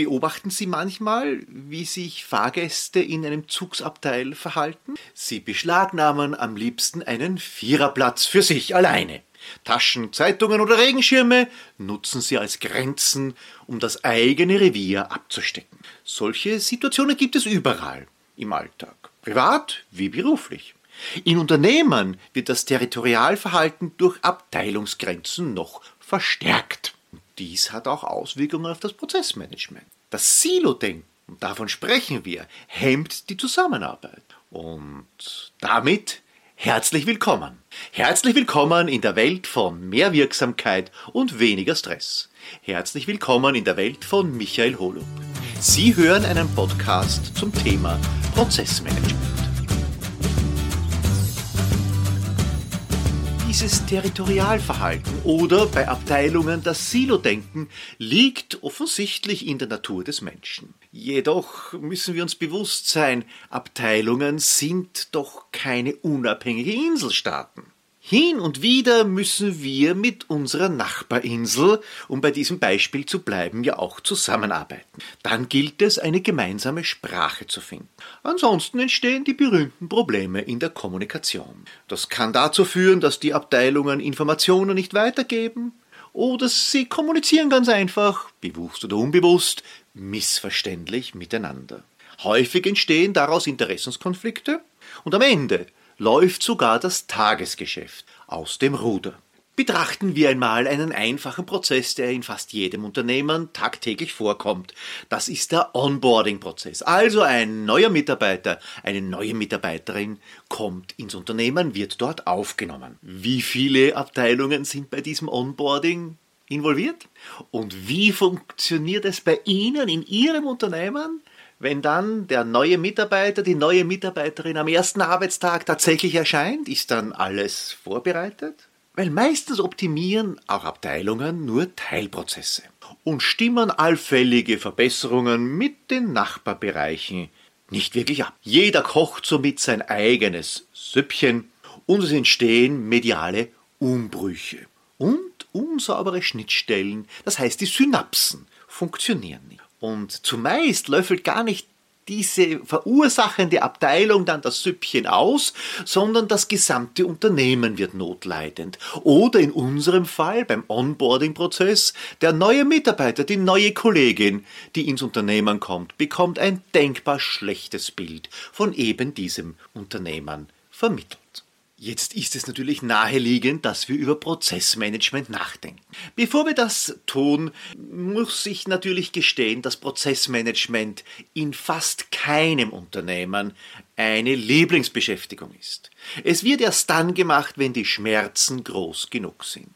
Beobachten Sie manchmal, wie sich Fahrgäste in einem Zugsabteil verhalten? Sie beschlagnahmen am liebsten einen Viererplatz für sich alleine. Taschen, Zeitungen oder Regenschirme nutzen sie als Grenzen, um das eigene Revier abzustecken. Solche Situationen gibt es überall im Alltag, privat wie beruflich. In Unternehmen wird das Territorialverhalten durch Abteilungsgrenzen noch verstärkt. Dies hat auch Auswirkungen auf das Prozessmanagement. Das Silo-Denken, davon sprechen wir, hemmt die Zusammenarbeit. Und damit herzlich willkommen. Herzlich willkommen in der Welt von mehr Wirksamkeit und weniger Stress. Herzlich willkommen in der Welt von Michael Holub. Sie hören einen Podcast zum Thema Prozessmanagement. Dieses Territorialverhalten oder bei Abteilungen das Silo-Denken liegt offensichtlich in der Natur des Menschen. Jedoch müssen wir uns bewusst sein, Abteilungen sind doch keine unabhängige Inselstaaten. Hin und wieder müssen wir mit unserer Nachbarinsel, um bei diesem Beispiel zu bleiben, ja auch zusammenarbeiten. Dann gilt es, eine gemeinsame Sprache zu finden. Ansonsten entstehen die berühmten Probleme in der Kommunikation. Das kann dazu führen, dass die Abteilungen Informationen nicht weitergeben oder sie kommunizieren ganz einfach, bewusst oder unbewusst, missverständlich miteinander. Häufig entstehen daraus Interessenskonflikte und am Ende läuft sogar das Tagesgeschäft aus dem Ruder. Betrachten wir einmal einen einfachen Prozess, der in fast jedem Unternehmen tagtäglich vorkommt. Das ist der Onboarding-Prozess. Also ein neuer Mitarbeiter, eine neue Mitarbeiterin kommt ins Unternehmen, wird dort aufgenommen. Wie viele Abteilungen sind bei diesem Onboarding involviert? Und wie funktioniert es bei Ihnen in Ihrem Unternehmen? Wenn dann der neue Mitarbeiter, die neue Mitarbeiterin am ersten Arbeitstag tatsächlich erscheint, ist dann alles vorbereitet? Weil meistens optimieren auch Abteilungen nur Teilprozesse und stimmen allfällige Verbesserungen mit den Nachbarbereichen nicht wirklich ab. Jeder kocht somit sein eigenes Süppchen und es entstehen mediale Umbrüche und unsaubere Schnittstellen, das heißt die Synapsen funktionieren nicht. Und zumeist löffelt gar nicht diese verursachende Abteilung dann das Süppchen aus, sondern das gesamte Unternehmen wird notleidend. Oder in unserem Fall beim Onboarding-Prozess, der neue Mitarbeiter, die neue Kollegin, die ins Unternehmen kommt, bekommt ein denkbar schlechtes Bild von eben diesem Unternehmen vermittelt. Jetzt ist es natürlich naheliegend, dass wir über Prozessmanagement nachdenken. Bevor wir das tun, muss ich natürlich gestehen, dass Prozessmanagement in fast keinem Unternehmen eine Lieblingsbeschäftigung ist. Es wird erst dann gemacht, wenn die Schmerzen groß genug sind.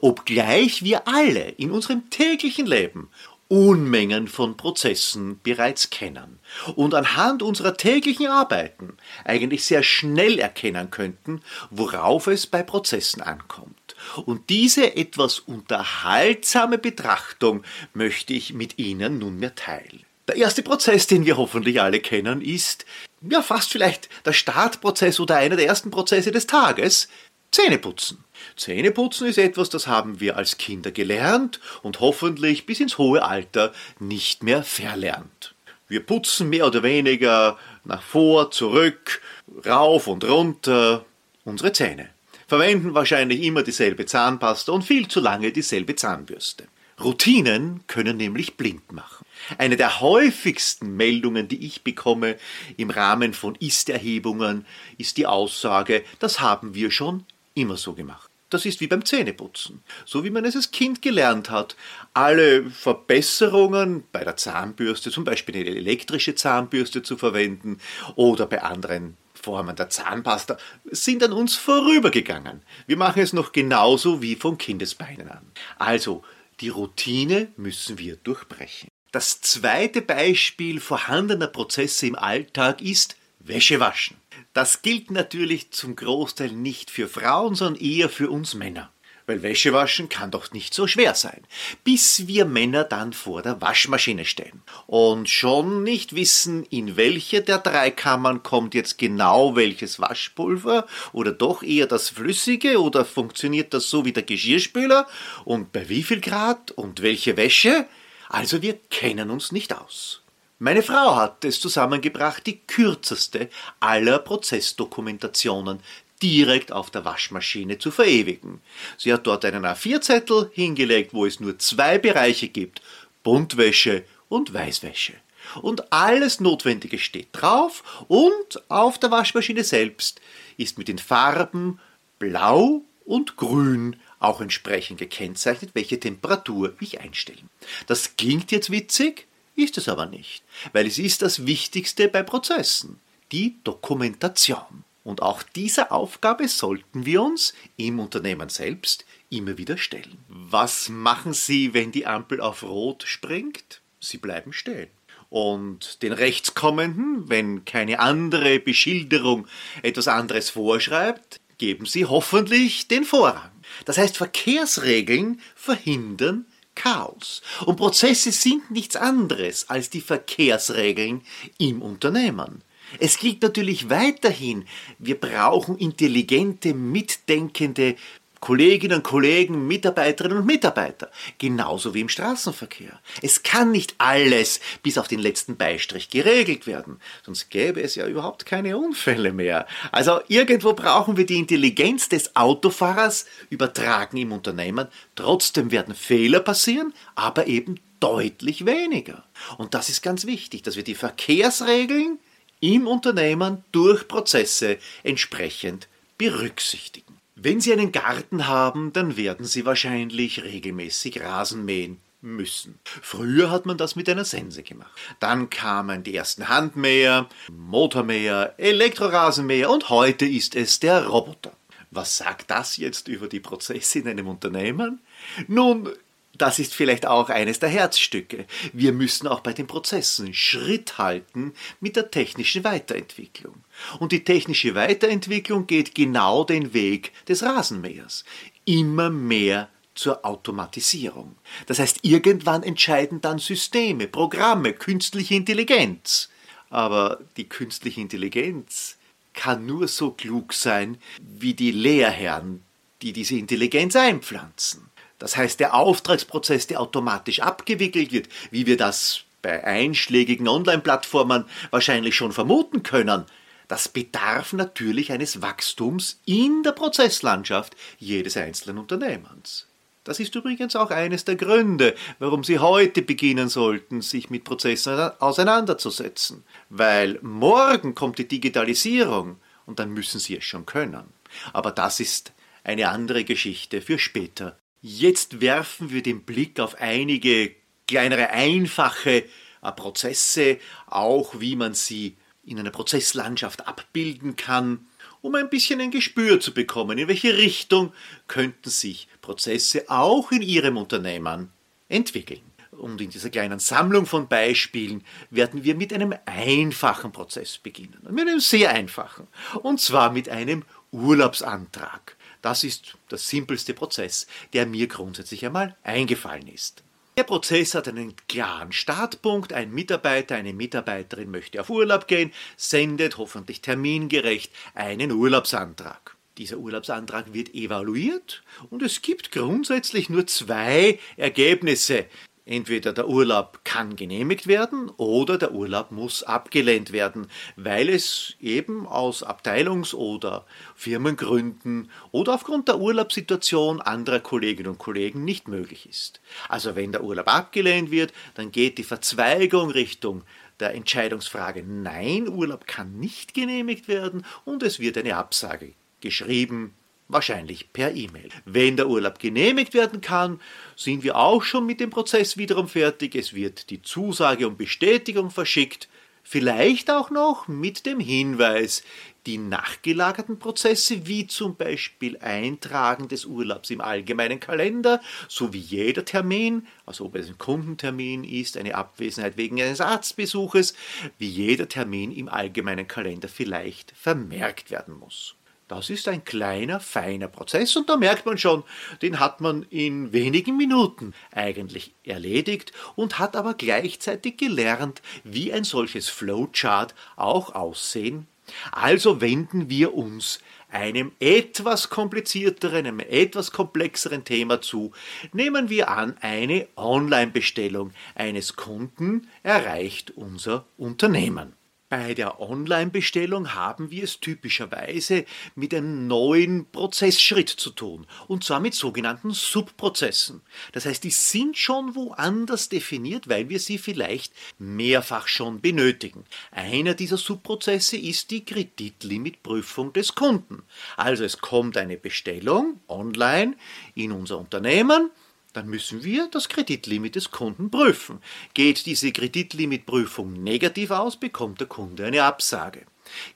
Obgleich wir alle in unserem täglichen Leben Unmengen von Prozessen bereits kennen und anhand unserer täglichen Arbeiten eigentlich sehr schnell erkennen könnten, worauf es bei Prozessen ankommt. Und diese etwas unterhaltsame Betrachtung möchte ich mit Ihnen nunmehr teilen. Der erste Prozess, den wir hoffentlich alle kennen, ist ja fast vielleicht der Startprozess oder einer der ersten Prozesse des Tages, Zähneputzen. Zähneputzen ist etwas, das haben wir als Kinder gelernt und hoffentlich bis ins hohe Alter nicht mehr verlernt. Wir putzen mehr oder weniger nach vor, zurück, rauf und runter unsere Zähne. Verwenden wahrscheinlich immer dieselbe Zahnpasta und viel zu lange dieselbe Zahnbürste. Routinen können nämlich blind machen. Eine der häufigsten Meldungen, die ich bekomme im Rahmen von Ist-Erhebungen, ist die Aussage, das haben wir schon immer so gemacht. Das ist wie beim Zähneputzen. So wie man es als Kind gelernt hat. Alle Verbesserungen bei der Zahnbürste, zum Beispiel eine elektrische Zahnbürste zu verwenden oder bei anderen Formen der Zahnpasta, sind an uns vorübergegangen. Wir machen es noch genauso wie von Kindesbeinen an. Also, die Routine müssen wir durchbrechen. Das zweite Beispiel vorhandener Prozesse im Alltag ist Wäsche waschen. Das gilt natürlich zum Großteil nicht für Frauen, sondern eher für uns Männer. Weil Wäsche waschen kann doch nicht so schwer sein. Bis wir Männer dann vor der Waschmaschine stehen und schon nicht wissen, in welche der drei Kammern kommt jetzt genau welches Waschpulver oder doch eher das Flüssige oder funktioniert das so wie der Geschirrspüler und bei wie viel Grad und welche Wäsche. Also wir kennen uns nicht aus. Meine Frau hat es zusammengebracht, die kürzeste aller Prozessdokumentationen direkt auf der Waschmaschine zu verewigen. Sie hat dort einen A4-Zettel hingelegt, wo es nur zwei Bereiche gibt, Buntwäsche und Weißwäsche. Und alles Notwendige steht drauf und auf der Waschmaschine selbst ist mit den Farben Blau und Grün auch entsprechend gekennzeichnet, welche Temperatur ich einstellen. Das klingt jetzt witzig, ist es aber nicht, weil es ist das Wichtigste bei Prozessen, die Dokumentation. Und auch dieser Aufgabe sollten wir uns im Unternehmen selbst immer wieder stellen. Was machen Sie, wenn die Ampel auf Rot springt? Sie bleiben stehen. Und den Rechtskommenden, wenn keine andere Beschilderung etwas anderes vorschreibt, geben Sie hoffentlich den Vorrang. Das heißt, Verkehrsregeln verhindern Chaos. Und Prozesse sind nichts anderes als die Verkehrsregeln im Unternehmen. Es gilt natürlich weiterhin, wir brauchen intelligente, mitdenkende Kolleginnen und Kollegen, Mitarbeiterinnen und Mitarbeiter, genauso wie im Straßenverkehr. Es kann nicht alles bis auf den letzten Beistrich geregelt werden, sonst gäbe es ja überhaupt keine Unfälle mehr. Also irgendwo brauchen wir die Intelligenz des Autofahrers übertragen im Unternehmen. Trotzdem werden Fehler passieren, aber eben deutlich weniger. Und das ist ganz wichtig, dass wir die Verkehrsregeln im Unternehmen durch Prozesse entsprechend berücksichtigen. Wenn Sie einen Garten haben, dann werden Sie wahrscheinlich regelmäßig Rasen mähen müssen. Früher hat man das mit einer Sense gemacht. Dann kamen die ersten Handmäher, Motormäher, Elektrorasenmäher und heute ist es der Roboter. Was sagt das jetzt über die Prozesse in einem Unternehmen? Nun, das ist vielleicht auch eines der Herzstücke. Wir müssen auch bei den Prozessen Schritt halten mit der technischen Weiterentwicklung. Und die technische Weiterentwicklung geht genau den Weg des Rasenmähers. Immer mehr zur Automatisierung. Das heißt, irgendwann entscheiden dann Systeme, Programme, künstliche Intelligenz. Aber die künstliche Intelligenz kann nur so klug sein wie die Lehrherren, die diese Intelligenz einpflanzen. Das heißt, der Auftragsprozess, der automatisch abgewickelt wird, wie wir das bei einschlägigen Online-Plattformen wahrscheinlich schon vermuten können, das bedarf natürlich eines Wachstums in der Prozesslandschaft jedes einzelnen Unternehmens. Das ist übrigens auch eines der Gründe, warum Sie heute beginnen sollten, sich mit Prozessen auseinanderzusetzen. Weil morgen kommt die Digitalisierung und dann müssen Sie es schon können. Aber das ist eine andere Geschichte für später Jetzt werfen wir den Blick auf einige kleinere, einfache äh, Prozesse, auch wie man sie in einer Prozesslandschaft abbilden kann, um ein bisschen ein Gespür zu bekommen, in welche Richtung könnten sich Prozesse auch in Ihrem Unternehmen entwickeln. Und in dieser kleinen Sammlung von Beispielen werden wir mit einem einfachen Prozess beginnen. Mit einem sehr einfachen. Und zwar mit einem Urlaubsantrag. Das ist der simpelste Prozess, der mir grundsätzlich einmal eingefallen ist. Der Prozess hat einen klaren Startpunkt. Ein Mitarbeiter, eine Mitarbeiterin möchte auf Urlaub gehen, sendet hoffentlich termingerecht einen Urlaubsantrag. Dieser Urlaubsantrag wird evaluiert und es gibt grundsätzlich nur zwei Ergebnisse, Entweder der Urlaub kann genehmigt werden oder der Urlaub muss abgelehnt werden, weil es eben aus Abteilungs- oder Firmengründen oder aufgrund der Urlaubssituation anderer Kolleginnen und Kollegen nicht möglich ist. Also wenn der Urlaub abgelehnt wird, dann geht die Verzweigung Richtung der Entscheidungsfrage Nein, Urlaub kann nicht genehmigt werden und es wird eine Absage geschrieben wahrscheinlich per E-Mail. Wenn der Urlaub genehmigt werden kann, sind wir auch schon mit dem Prozess wiederum fertig. Es wird die Zusage und Bestätigung verschickt, vielleicht auch noch mit dem Hinweis, die nachgelagerten Prozesse, wie zum Beispiel Eintragen des Urlaubs im allgemeinen Kalender, sowie jeder Termin, also ob es ein Kundentermin ist, eine Abwesenheit wegen eines Arztbesuches, wie jeder Termin im allgemeinen Kalender vielleicht vermerkt werden muss. Das ist ein kleiner, feiner Prozess und da merkt man schon, den hat man in wenigen Minuten eigentlich erledigt und hat aber gleichzeitig gelernt, wie ein solches Flowchart auch aussehen Also wenden wir uns einem etwas komplizierteren, einem etwas komplexeren Thema zu. Nehmen wir an, eine Online-Bestellung eines Kunden erreicht unser Unternehmen. Bei der Online-Bestellung haben wir es typischerweise mit einem neuen Prozessschritt zu tun, und zwar mit sogenannten Subprozessen. Das heißt, die sind schon woanders definiert, weil wir sie vielleicht mehrfach schon benötigen. Einer dieser Subprozesse ist die Kreditlimitprüfung des Kunden. Also es kommt eine Bestellung online in unser Unternehmen, dann müssen wir das Kreditlimit des Kunden prüfen. Geht diese Kreditlimitprüfung negativ aus, bekommt der Kunde eine Absage.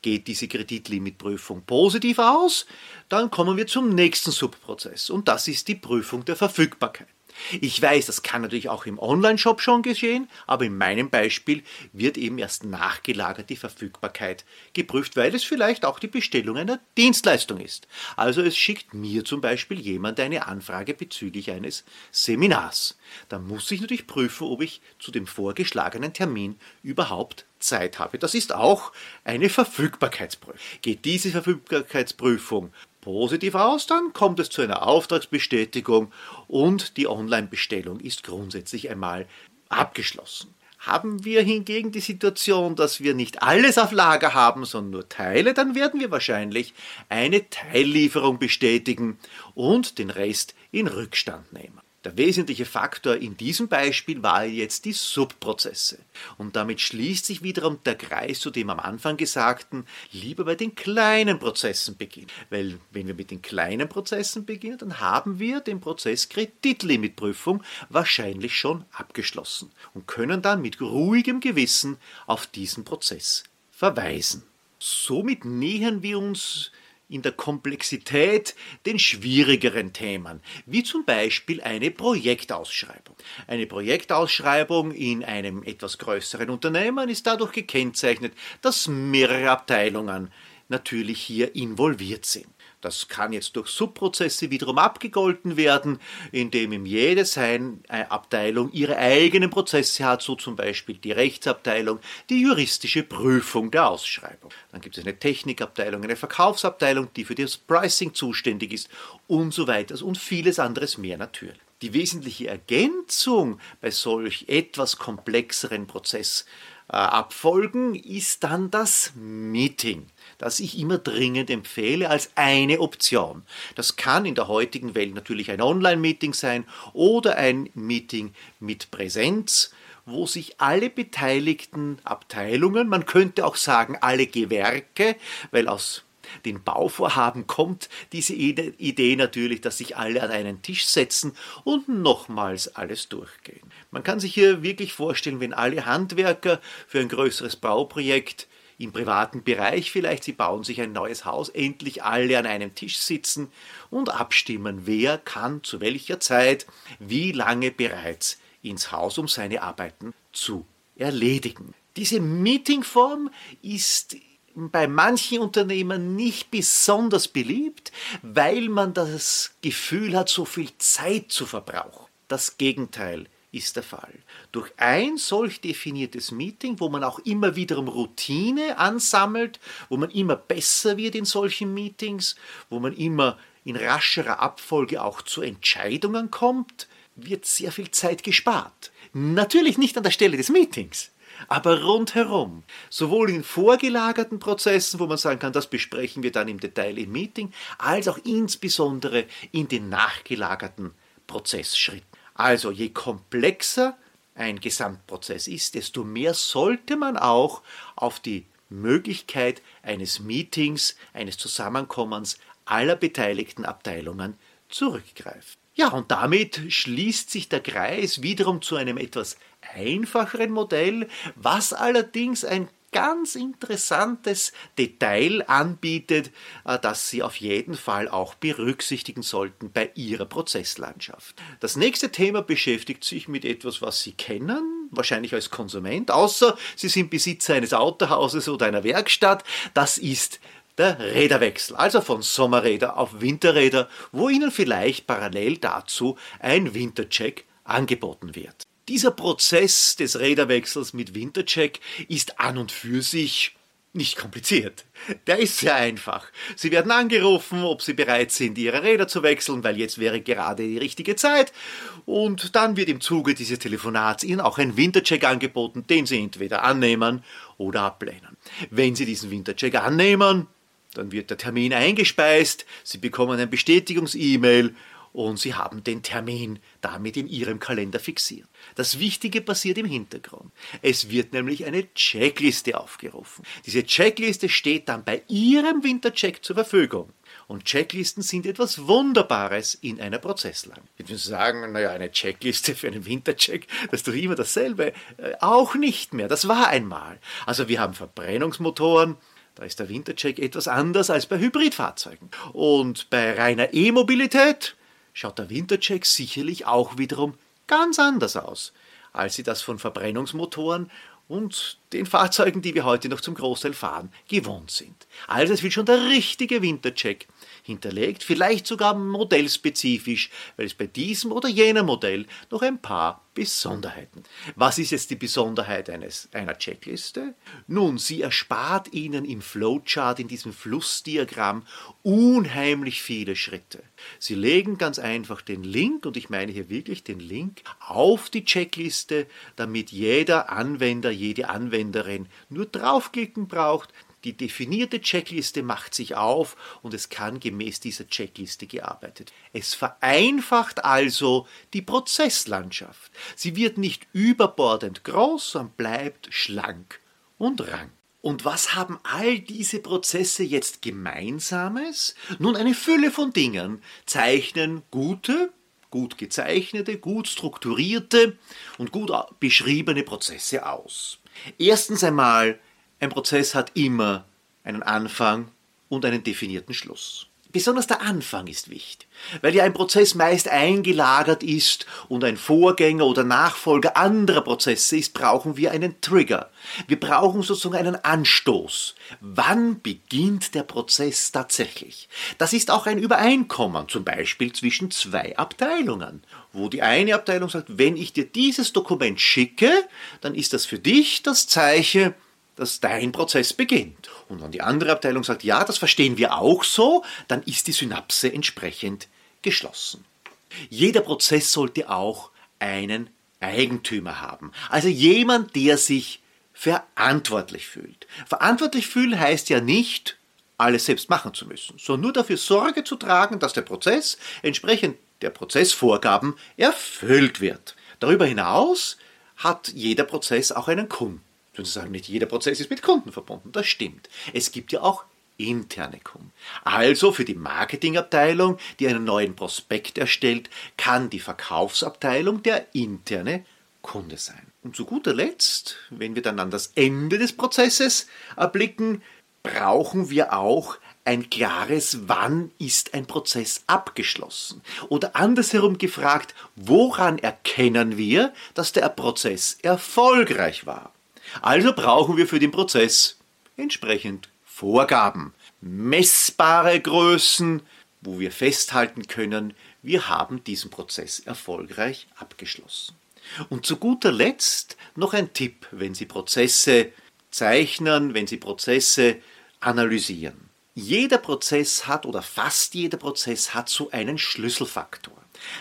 Geht diese Kreditlimitprüfung positiv aus, dann kommen wir zum nächsten Subprozess und das ist die Prüfung der Verfügbarkeit. Ich weiß, das kann natürlich auch im Online-Shop schon geschehen, aber in meinem Beispiel wird eben erst nachgelagert die Verfügbarkeit geprüft, weil es vielleicht auch die Bestellung einer Dienstleistung ist. Also es schickt mir zum Beispiel jemand eine Anfrage bezüglich eines Seminars. Dann muss ich natürlich prüfen, ob ich zu dem vorgeschlagenen Termin überhaupt Zeit habe. Das ist auch eine Verfügbarkeitsprüfung. Geht diese Verfügbarkeitsprüfung positiv aus, dann kommt es zu einer Auftragsbestätigung und die Online-Bestellung ist grundsätzlich einmal abgeschlossen. Haben wir hingegen die Situation, dass wir nicht alles auf Lager haben, sondern nur Teile, dann werden wir wahrscheinlich eine Teillieferung bestätigen und den Rest in Rückstand nehmen. Der wesentliche Faktor in diesem Beispiel war jetzt die Subprozesse. Und damit schließt sich wiederum der Kreis zu dem am Anfang Gesagten, lieber bei den kleinen Prozessen beginnen. Weil wenn wir mit den kleinen Prozessen beginnen, dann haben wir den Prozess Kreditlimitprüfung wahrscheinlich schon abgeschlossen und können dann mit ruhigem Gewissen auf diesen Prozess verweisen. Somit nähern wir uns in der Komplexität den schwierigeren Themen, wie zum Beispiel eine Projektausschreibung. Eine Projektausschreibung in einem etwas größeren Unternehmen ist dadurch gekennzeichnet, dass mehrere Abteilungen natürlich hier involviert sind. Das kann jetzt durch Subprozesse wiederum abgegolten werden, indem ihm jede seine äh, Abteilung ihre eigenen Prozesse hat, so zum Beispiel die Rechtsabteilung, die juristische Prüfung der Ausschreibung. Dann gibt es eine Technikabteilung, eine Verkaufsabteilung, die für das Pricing zuständig ist und so weiter und vieles anderes mehr natürlich. Die wesentliche Ergänzung bei solch etwas komplexeren Prozessabfolgen ist dann das Meeting das ich immer dringend empfehle als eine Option. Das kann in der heutigen Welt natürlich ein Online-Meeting sein oder ein Meeting mit Präsenz wo sich alle beteiligten Abteilungen, man könnte auch sagen alle Gewerke, weil aus den Bauvorhaben kommt diese Idee natürlich, dass sich alle an einen Tisch setzen und nochmals alles durchgehen. Man kann sich hier wirklich vorstellen, wenn alle Handwerker für ein größeres Bauprojekt im privaten Bereich vielleicht, sie bauen sich ein neues Haus, endlich alle an einem Tisch sitzen und abstimmen, wer kann zu welcher Zeit wie lange bereits ins Haus, um seine Arbeiten zu erledigen. Diese Meetingform ist bei manchen Unternehmen nicht besonders beliebt, weil man das Gefühl hat, so viel Zeit zu verbrauchen. Das Gegenteil ist der Fall. Durch ein solch definiertes Meeting, wo man auch immer wiederum Routine ansammelt, wo man immer besser wird in solchen Meetings, wo man immer in rascherer Abfolge auch zu Entscheidungen kommt, wird sehr viel Zeit gespart. Natürlich nicht an der Stelle des Meetings, aber rundherum. Sowohl in vorgelagerten Prozessen, wo man sagen kann, das besprechen wir dann im Detail im Meeting, als auch insbesondere in den nachgelagerten Prozessschritten. Also je komplexer ein Gesamtprozess ist, desto mehr sollte man auch auf die Möglichkeit eines Meetings, eines Zusammenkommens aller beteiligten Abteilungen zurückgreifen. Ja, und damit schließt sich der Kreis wiederum zu einem etwas einfacheren Modell, was allerdings ein ganz interessantes Detail anbietet, äh, das Sie auf jeden Fall auch berücksichtigen sollten bei Ihrer Prozesslandschaft. Das nächste Thema beschäftigt sich mit etwas, was Sie kennen, wahrscheinlich als Konsument, außer Sie sind Besitzer eines Autohauses oder einer Werkstatt. Das ist der Räderwechsel, also von Sommerräder auf Winterräder, wo Ihnen vielleicht parallel dazu ein Wintercheck angeboten wird. Dieser Prozess des Räderwechsels mit Wintercheck ist an und für sich nicht kompliziert. Der ist sehr einfach. Sie werden angerufen, ob Sie bereit sind, Ihre Räder zu wechseln, weil jetzt wäre gerade die richtige Zeit. Und dann wird im Zuge dieses Telefonats Ihnen auch ein Wintercheck angeboten, den Sie entweder annehmen oder ablehnen. Wenn Sie diesen Wintercheck annehmen, dann wird der Termin eingespeist, Sie bekommen ein Bestätigungs-E-Mail und Sie haben den Termin damit in Ihrem Kalender fixiert. Das Wichtige passiert im Hintergrund. Es wird nämlich eine Checkliste aufgerufen. Diese Checkliste steht dann bei Ihrem Wintercheck zur Verfügung. Und Checklisten sind etwas Wunderbares in einer Prozesslang. Jetzt müssen Sie sagen, naja, eine Checkliste für einen Wintercheck, das ist doch immer dasselbe. Äh, auch nicht mehr. Das war einmal. Also wir haben Verbrennungsmotoren, da ist der Wintercheck etwas anders als bei Hybridfahrzeugen. Und bei reiner E-Mobilität schaut der Wintercheck sicherlich auch wiederum ganz anders aus, als sie das von Verbrennungsmotoren und den Fahrzeugen, die wir heute noch zum Großteil fahren, gewohnt sind. Also es wird schon der richtige Wintercheck hinterlegt, vielleicht sogar modellspezifisch, weil es bei diesem oder jenem Modell noch ein paar Besonderheiten. Was ist jetzt die Besonderheit eines, einer Checkliste? Nun, sie erspart Ihnen im Flowchart, in diesem Flussdiagramm, unheimlich viele Schritte. Sie legen ganz einfach den Link, und ich meine hier wirklich den Link, auf die Checkliste, damit jeder Anwender, jede Anwenderin nur draufklicken braucht, die definierte Checkliste macht sich auf und es kann gemäß dieser Checkliste gearbeitet. Es vereinfacht also die Prozesslandschaft. Sie wird nicht überbordend groß, sondern bleibt schlank und rank. Und was haben all diese Prozesse jetzt gemeinsames? Nun, eine Fülle von Dingen zeichnen gute, gut gezeichnete, gut strukturierte und gut beschriebene Prozesse aus. Erstens einmal ein Prozess hat immer einen Anfang und einen definierten Schluss. Besonders der Anfang ist wichtig, weil ja ein Prozess meist eingelagert ist und ein Vorgänger oder Nachfolger anderer Prozesse ist, brauchen wir einen Trigger. Wir brauchen sozusagen einen Anstoß. Wann beginnt der Prozess tatsächlich? Das ist auch ein Übereinkommen, zum Beispiel zwischen zwei Abteilungen, wo die eine Abteilung sagt, wenn ich dir dieses Dokument schicke, dann ist das für dich das Zeichen, dass dein Prozess beginnt. Und wenn die andere Abteilung sagt, ja, das verstehen wir auch so, dann ist die Synapse entsprechend geschlossen. Jeder Prozess sollte auch einen Eigentümer haben. Also jemand, der sich verantwortlich fühlt. Verantwortlich fühlen heißt ja nicht, alles selbst machen zu müssen, sondern nur dafür Sorge zu tragen, dass der Prozess entsprechend der Prozessvorgaben erfüllt wird. Darüber hinaus hat jeder Prozess auch einen Kunden. Würden Sie sagen, nicht jeder Prozess ist mit Kunden verbunden. Das stimmt. Es gibt ja auch interne Kunden. Also für die Marketingabteilung, die einen neuen Prospekt erstellt, kann die Verkaufsabteilung der interne Kunde sein. Und zu guter Letzt, wenn wir dann an das Ende des Prozesses erblicken, brauchen wir auch ein klares, wann ist ein Prozess abgeschlossen? Oder andersherum gefragt, woran erkennen wir, dass der Prozess erfolgreich war? Also brauchen wir für den Prozess entsprechend Vorgaben, messbare Größen, wo wir festhalten können, wir haben diesen Prozess erfolgreich abgeschlossen. Und zu guter Letzt noch ein Tipp, wenn Sie Prozesse zeichnen, wenn Sie Prozesse analysieren. Jeder Prozess hat oder fast jeder Prozess hat so einen Schlüsselfaktor.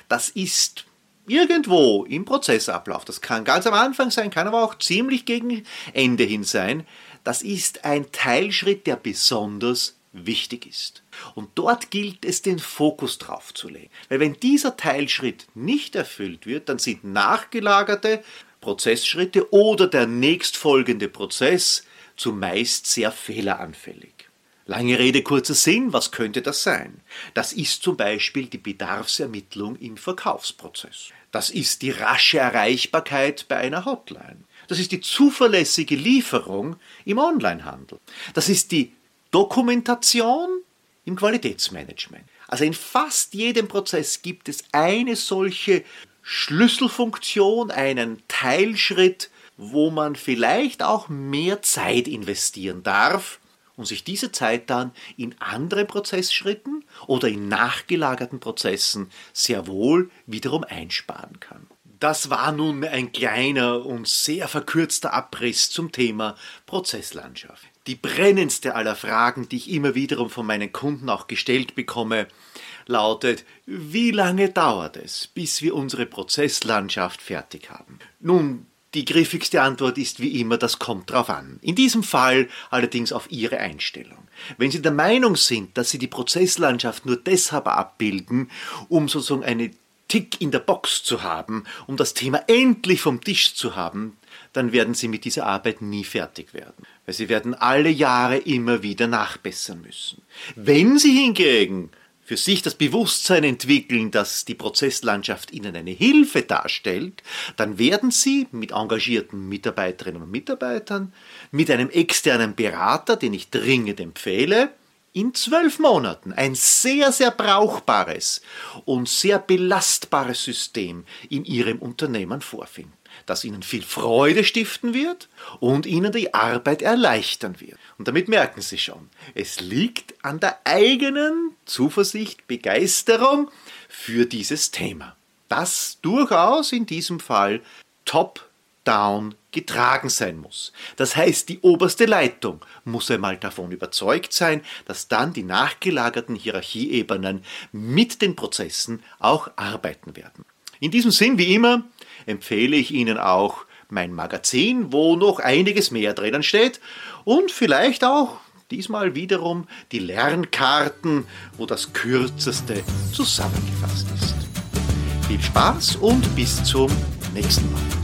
Das ist irgendwo im Prozessablauf, das kann ganz am Anfang sein, kann aber auch ziemlich gegen Ende hin sein, das ist ein Teilschritt, der besonders wichtig ist. Und dort gilt es, den Fokus drauf zu legen. Weil wenn dieser Teilschritt nicht erfüllt wird, dann sind nachgelagerte Prozessschritte oder der nächstfolgende Prozess zumeist sehr fehleranfällig. Lange Rede, kurzer Sinn, was könnte das sein? Das ist zum Beispiel die Bedarfsermittlung im Verkaufsprozess. Das ist die rasche Erreichbarkeit bei einer Hotline. Das ist die zuverlässige Lieferung im Onlinehandel. Das ist die Dokumentation im Qualitätsmanagement. Also in fast jedem Prozess gibt es eine solche Schlüsselfunktion, einen Teilschritt, wo man vielleicht auch mehr Zeit investieren darf, und sich diese Zeit dann in anderen Prozessschritten oder in nachgelagerten Prozessen sehr wohl wiederum einsparen kann. Das war nun ein kleiner und sehr verkürzter Abriss zum Thema Prozesslandschaft. Die brennendste aller Fragen, die ich immer wiederum von meinen Kunden auch gestellt bekomme, lautet, wie lange dauert es, bis wir unsere Prozesslandschaft fertig haben? Nun, die griffigste Antwort ist wie immer, das kommt drauf an. In diesem Fall allerdings auf Ihre Einstellung. Wenn Sie der Meinung sind, dass Sie die Prozesslandschaft nur deshalb abbilden, um sozusagen eine Tick in der Box zu haben, um das Thema endlich vom Tisch zu haben, dann werden Sie mit dieser Arbeit nie fertig werden. Weil Sie werden alle Jahre immer wieder nachbessern müssen. Wenn Sie hingegen für sich das Bewusstsein entwickeln, dass die Prozesslandschaft ihnen eine Hilfe darstellt, dann werden sie mit engagierten Mitarbeiterinnen und Mitarbeitern, mit einem externen Berater, den ich dringend empfehle, in zwölf Monaten ein sehr, sehr brauchbares und sehr belastbares System in ihrem Unternehmen vorfinden das ihnen viel Freude stiften wird und ihnen die Arbeit erleichtern wird. Und damit merken Sie schon, es liegt an der eigenen Zuversicht, Begeisterung für dieses Thema, das durchaus in diesem Fall top-down getragen sein muss. Das heißt, die oberste Leitung muss einmal davon überzeugt sein, dass dann die nachgelagerten Hierarchieebenen mit den Prozessen auch arbeiten werden. In diesem Sinn, wie immer, empfehle ich Ihnen auch mein Magazin, wo noch einiges mehr drinnen steht und vielleicht auch diesmal wiederum die Lernkarten, wo das Kürzeste zusammengefasst ist. Viel Spaß und bis zum nächsten Mal.